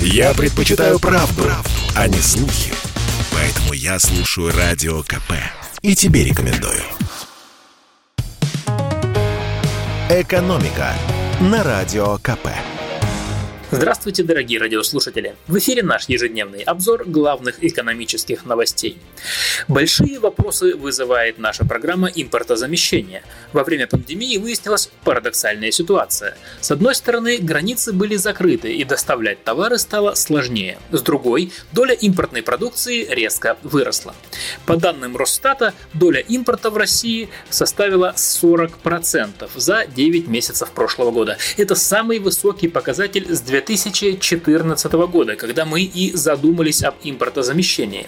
Я предпочитаю правду, правду, а не слухи. Поэтому я слушаю Радио КП. И тебе рекомендую. «Экономика» на Радио КП. Здравствуйте, дорогие радиослушатели! В эфире наш ежедневный обзор главных экономических новостей. Большие вопросы вызывает наша программа импортозамещения. Во время пандемии выяснилась парадоксальная ситуация. С одной стороны, границы были закрыты и доставлять товары стало сложнее. С другой, доля импортной продукции резко выросла. По данным Росстата, доля импорта в России составила 40% за 9 месяцев прошлого года. Это самый высокий показатель с 2000 2014 года, когда мы и задумались об импортозамещении.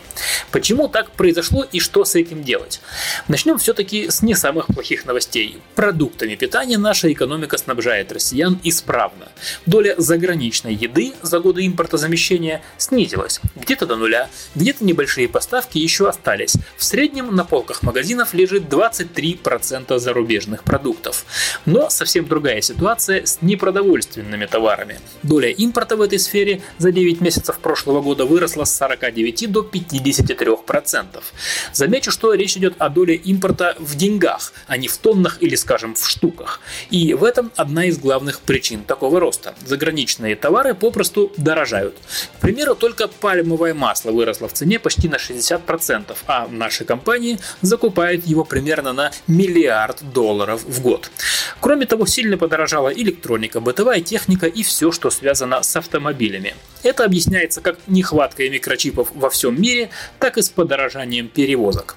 Почему так произошло и что с этим делать? Начнем все-таки с не самых плохих новостей. Продуктами питания наша экономика снабжает россиян исправно. Доля заграничной еды за годы импортозамещения снизилась. Где-то до нуля, где-то небольшие поставки еще остались. В среднем на полках магазинов лежит 23% зарубежных продуктов. Но совсем другая ситуация с непродовольственными товарами. Доля импорта в этой сфере за 9 месяцев прошлого года выросла с 49 до 53%. Замечу, что речь идет о доле импорта в деньгах, а не в тоннах или, скажем, в штуках. И в этом одна из главных причин такого роста. Заграничные товары попросту дорожают. К примеру, только пальмовое масло выросло в цене почти на 60%, а наши компании закупают его примерно на миллиард долларов в год. Кроме того, сильно подорожала электроника, бытовая техника и все, что связано с автомобилями. Это объясняется как нехваткой микрочипов во всем мире, так и с подорожанием перевозок.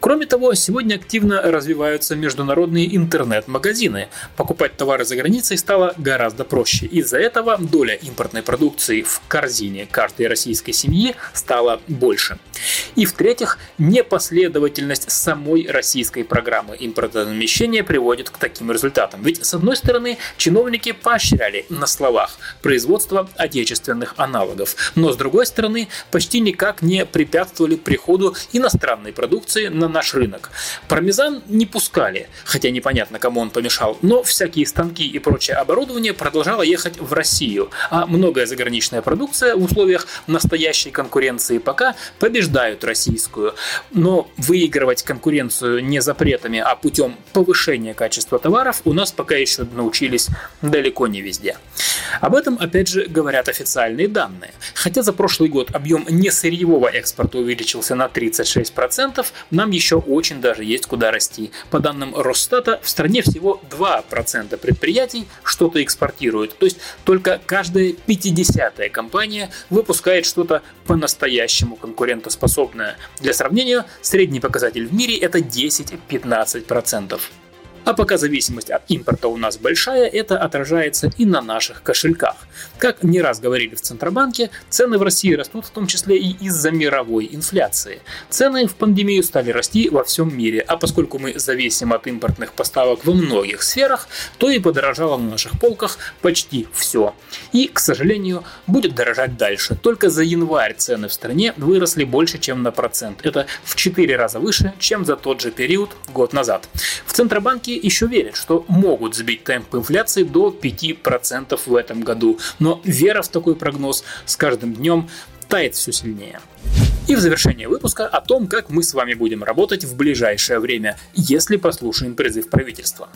Кроме того, сегодня активно развиваются международные интернет-магазины. Покупать товары за границей стало гораздо проще. Из-за этого доля импортной продукции в корзине каждой российской семьи стала больше. И в-третьих, непоследовательность самой российской программы импортозамещения приводит к таким результатам. Ведь, с одной стороны, чиновники поощряли на словах производство отечественных аналогов, но, с другой стороны, почти никак не препятствовали приходу иностранной продукции на наш рынок. Пармезан не пускали, хотя непонятно, кому он помешал, но всякие станки и прочее оборудование продолжало ехать в Россию, а многое заграничная продукция в условиях настоящей конкуренции пока побеждают российскую. Но выигрывать конкуренцию не запретами, а путем повышения качества товаров у нас пока еще научились далеко не везде. Об этом, опять же, говорят официальные данные. Хотя за прошлый год объем несырьевого экспорта увеличился на 36%, нам еще очень даже есть куда расти. По данным Росстата, в стране всего 2% предприятий что-то экспортируют. То есть только каждая 50-я компания выпускает что-то по-настоящему конкурентоспособное. Для сравнения, средний показатель в мире это 10-15%. А пока зависимость от импорта у нас большая, это отражается и на наших кошельках. Как не раз говорили в Центробанке, цены в России растут в том числе и из-за мировой инфляции. Цены в пандемию стали расти во всем мире, а поскольку мы зависим от импортных поставок во многих сферах, то и подорожало на наших полках почти все. И, к сожалению, будет дорожать дальше. Только за январь цены в стране выросли больше, чем на процент. Это в 4 раза выше, чем за тот же период год назад. В Центробанке Аналитики еще верят, что могут сбить темп инфляции до 5% в этом году, но вера в такой прогноз с каждым днем тает все сильнее. И в завершение выпуска о том, как мы с вами будем работать в ближайшее время, если послушаем призыв правительства.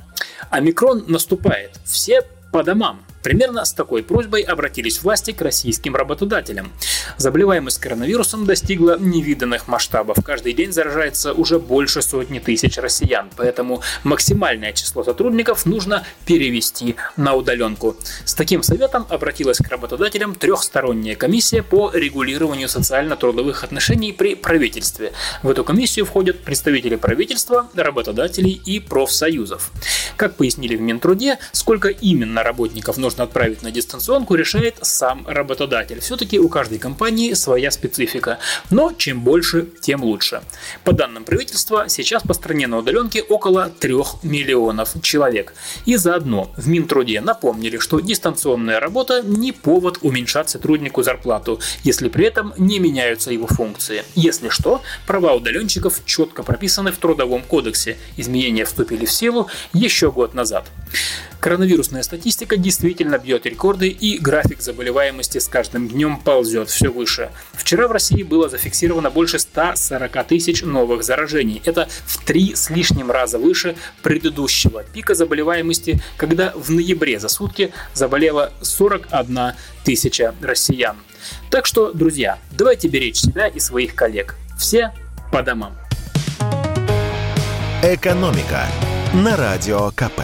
Омикрон наступает. Все по домам. Примерно с такой просьбой обратились власти к российским работодателям. Заболеваемость коронавирусом достигла невиданных масштабов. Каждый день заражается уже больше сотни тысяч россиян, поэтому максимальное число сотрудников нужно перевести на удаленку. С таким советом обратилась к работодателям трехсторонняя комиссия по регулированию социально-трудовых отношений при правительстве. В эту комиссию входят представители правительства, работодателей и профсоюзов. Как пояснили в Минтруде, сколько именно работников нужно отправить на дистанционку, решает сам работодатель. Все-таки у каждой компании своя специфика. Но чем больше, тем лучше. По данным правительства, сейчас по стране на удаленке около 3 миллионов человек. И заодно в Минтруде напомнили, что дистанционная работа не повод уменьшать сотруднику зарплату, если при этом не меняются его функции. Если что, права удаленщиков четко прописаны в Трудовом кодексе. Изменения вступили в силу еще год назад. Коронавирусная статистика действительно бьет рекорды и график заболеваемости с каждым днем ползет все выше. Вчера в России было зафиксировано больше 140 тысяч новых заражений. Это в три с лишним раза выше предыдущего пика заболеваемости, когда в ноябре за сутки заболело 41 тысяча россиян. Так что, друзья, давайте беречь себя и своих коллег. Все по домам. Экономика на радио КП.